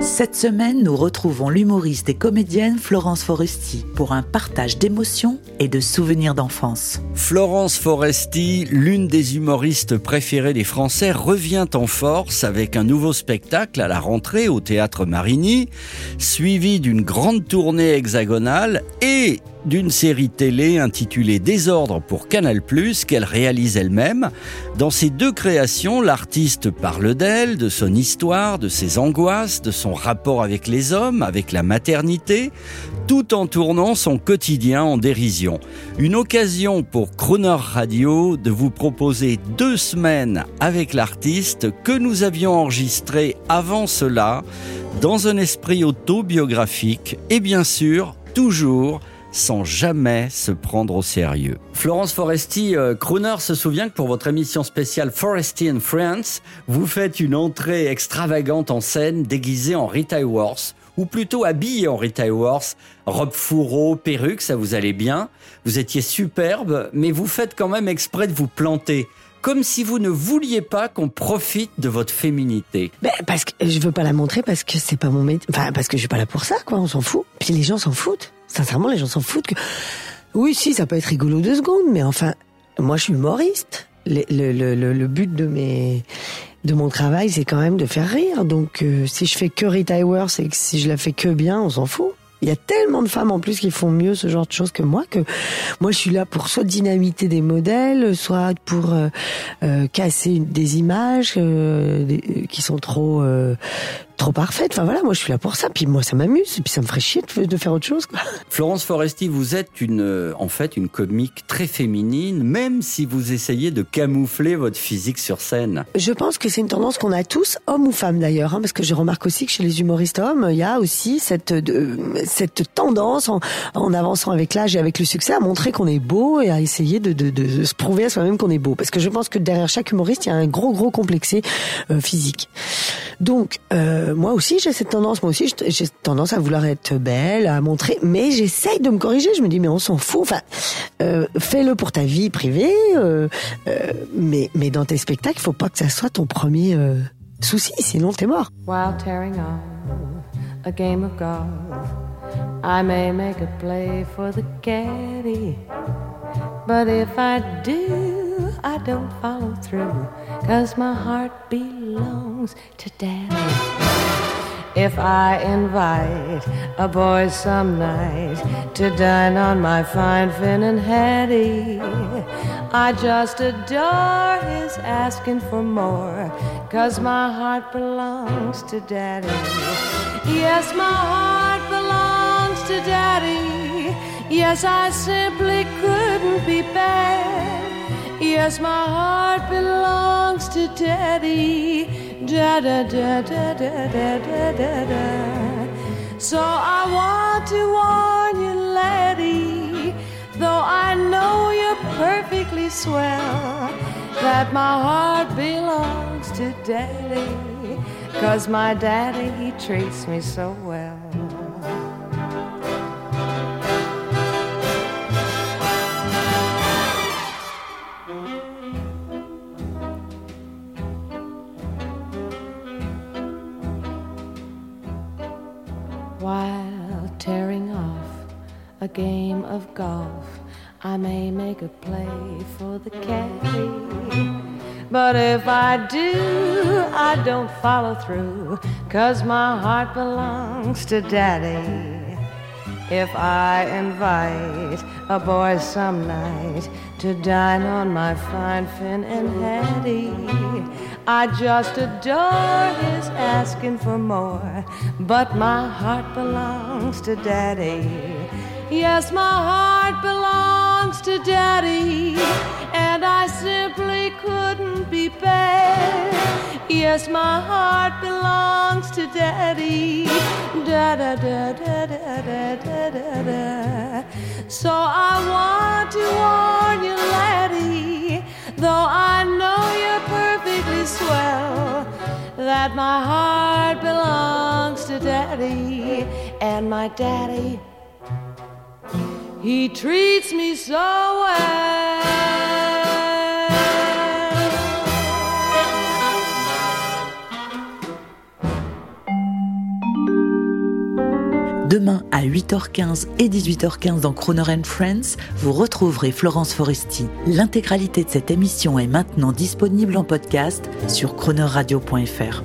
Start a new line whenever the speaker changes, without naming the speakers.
Cette semaine, nous retrouvons l'humoriste et comédienne Florence Foresti pour un partage d'émotions et de souvenirs d'enfance.
Florence Foresti, l'une des humoristes préférées des Français, revient en force avec un nouveau spectacle à la rentrée au théâtre Marigny, suivi d'une grande tournée hexagonale et d'une série télé intitulée Désordre pour Canal+, qu'elle réalise elle-même. Dans ces deux créations, l'artiste parle d'elle, de son histoire, de ses angoisses, de son rapport avec les hommes, avec la maternité, tout en tournant son quotidien en dérision. Une occasion pour Crooner Radio de vous proposer deux semaines avec l'artiste que nous avions enregistré avant cela dans un esprit autobiographique et bien sûr, toujours sans jamais se prendre au sérieux. Florence Foresti, euh, Crooner se souvient que pour votre émission spéciale Foresti and Friends, vous faites une entrée extravagante en scène déguisée en Rita Hayworth, ou plutôt habillée en Rita Hayworth, robe fourreau, perruque, ça vous allait bien. Vous étiez superbe, mais vous faites quand même exprès de vous planter. Comme si vous ne vouliez pas qu'on profite de votre féminité.
Ben, parce que je veux pas la montrer parce que c'est pas mon métier. Enfin, parce que je suis pas là pour ça, quoi. On s'en fout. Puis les gens s'en foutent. Sincèrement, les gens s'en foutent que. Oui, si, ça peut être rigolo deux secondes, mais enfin, moi, je suis humoriste. Le, le, le, le- but de mes de mon travail, c'est quand même de faire rire. Donc, euh, si je fais que Rita Hayworth et que si je la fais que bien, on s'en fout. Il y a tellement de femmes en plus qui font mieux ce genre de choses que moi que moi je suis là pour soit dynamiter des modèles, soit pour euh, euh, casser des images euh, des- qui sont trop euh, trop parfaites. Enfin voilà, moi je suis là pour ça. Puis moi ça m'amuse. Puis ça me ferait chier de, faire autre chose. Quoi.
Florence Foresti, vous êtes une, euh, en fait une comique très féminine, même si vous essayez de camoufler votre physique sur scène.
Je pense que c'est une tendance qu'on a tous, hommes ou femmes d'ailleurs, hein, parce que je remarque aussi que chez les humoristes hommes, il y a aussi cette de- cette tendance en, en avançant avec l'âge et avec le succès à montrer qu'on est beau et à essayer de, de, de se prouver à soi-même qu'on est beau. Parce que je pense que derrière chaque humoriste, il y a un gros gros complexé euh, physique. Donc euh, moi aussi j'ai cette tendance, moi aussi j'ai tendance à vouloir être belle, à montrer, mais j'essaye de me corriger. Je me dis mais on s'en fout. Enfin, euh, fais-le pour ta vie privée, euh, euh, mais mais dans tes spectacles, faut pas que ça soit ton premier euh, souci, sinon t'es mort.
while tearing on a game of golf. I may make a play for the caddy, but if I do, I don't follow through, cause my heart belongs to daddy. If I invite a boy some night to dine on my fine Finn and Hattie, I just adore his asking for more, cause my heart belongs to daddy. Yes, my heart belongs to daddy. Yes, I simply. Yes, my heart belongs to daddy. Da da da da da da da da da. So I want to warn you, laddie, though I know you're perfectly swell, that my heart belongs to daddy. Cause my daddy, he treats me so well. A game of golf, I may make a play for the caddy. But if I do, I don't follow through, cause my heart belongs to daddy. If I invite a boy some night to dine on my fine Finn and Hattie, I just adore his asking for more. But my heart belongs to Daddy. Yes, my heart belongs to Daddy, and I simply couldn't be bad. Yes, my heart belongs to Daddy. Da da da da da da da da. da. So I want to warn you, laddie, though I know you're perfectly swell, that my heart belongs to Daddy, and my Daddy He treats me so well.
Demain à 8h15 et 18h15 dans Croner and Friends, vous retrouverez Florence Foresti. L'intégralité de cette émission est maintenant disponible en podcast sur cronerradio.fr.